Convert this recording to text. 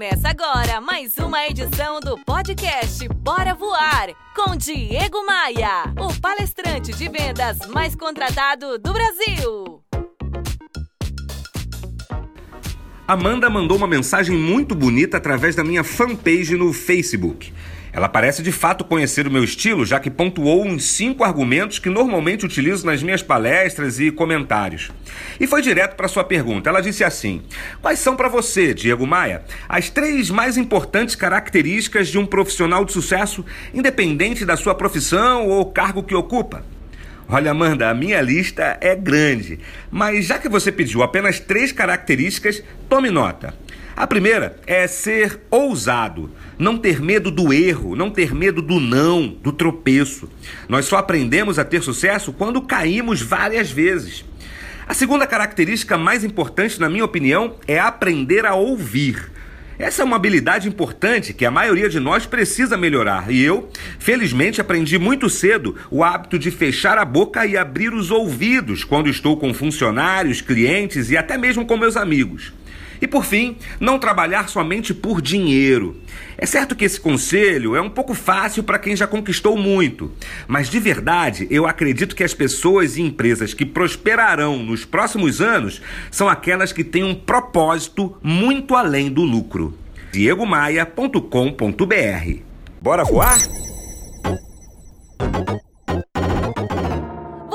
Começa agora mais uma edição do podcast Bora Voar com Diego Maia, o palestrante de vendas mais contratado do Brasil. Amanda mandou uma mensagem muito bonita através da minha fanpage no Facebook. Ela parece de fato conhecer o meu estilo, já que pontuou uns cinco argumentos que normalmente utilizo nas minhas palestras e comentários. E foi direto para sua pergunta. Ela disse assim: Quais são para você, Diego Maia, as três mais importantes características de um profissional de sucesso, independente da sua profissão ou cargo que ocupa? Olha, Amanda, a minha lista é grande, mas já que você pediu apenas três características, tome nota. A primeira é ser ousado, não ter medo do erro, não ter medo do não, do tropeço. Nós só aprendemos a ter sucesso quando caímos várias vezes. A segunda característica mais importante, na minha opinião, é aprender a ouvir. Essa é uma habilidade importante que a maioria de nós precisa melhorar. E eu, felizmente, aprendi muito cedo o hábito de fechar a boca e abrir os ouvidos quando estou com funcionários, clientes e até mesmo com meus amigos. E por fim, não trabalhar somente por dinheiro. É certo que esse conselho é um pouco fácil para quem já conquistou muito, mas de verdade eu acredito que as pessoas e empresas que prosperarão nos próximos anos são aquelas que têm um propósito muito além do lucro. diegomaia.com.br Bora voar?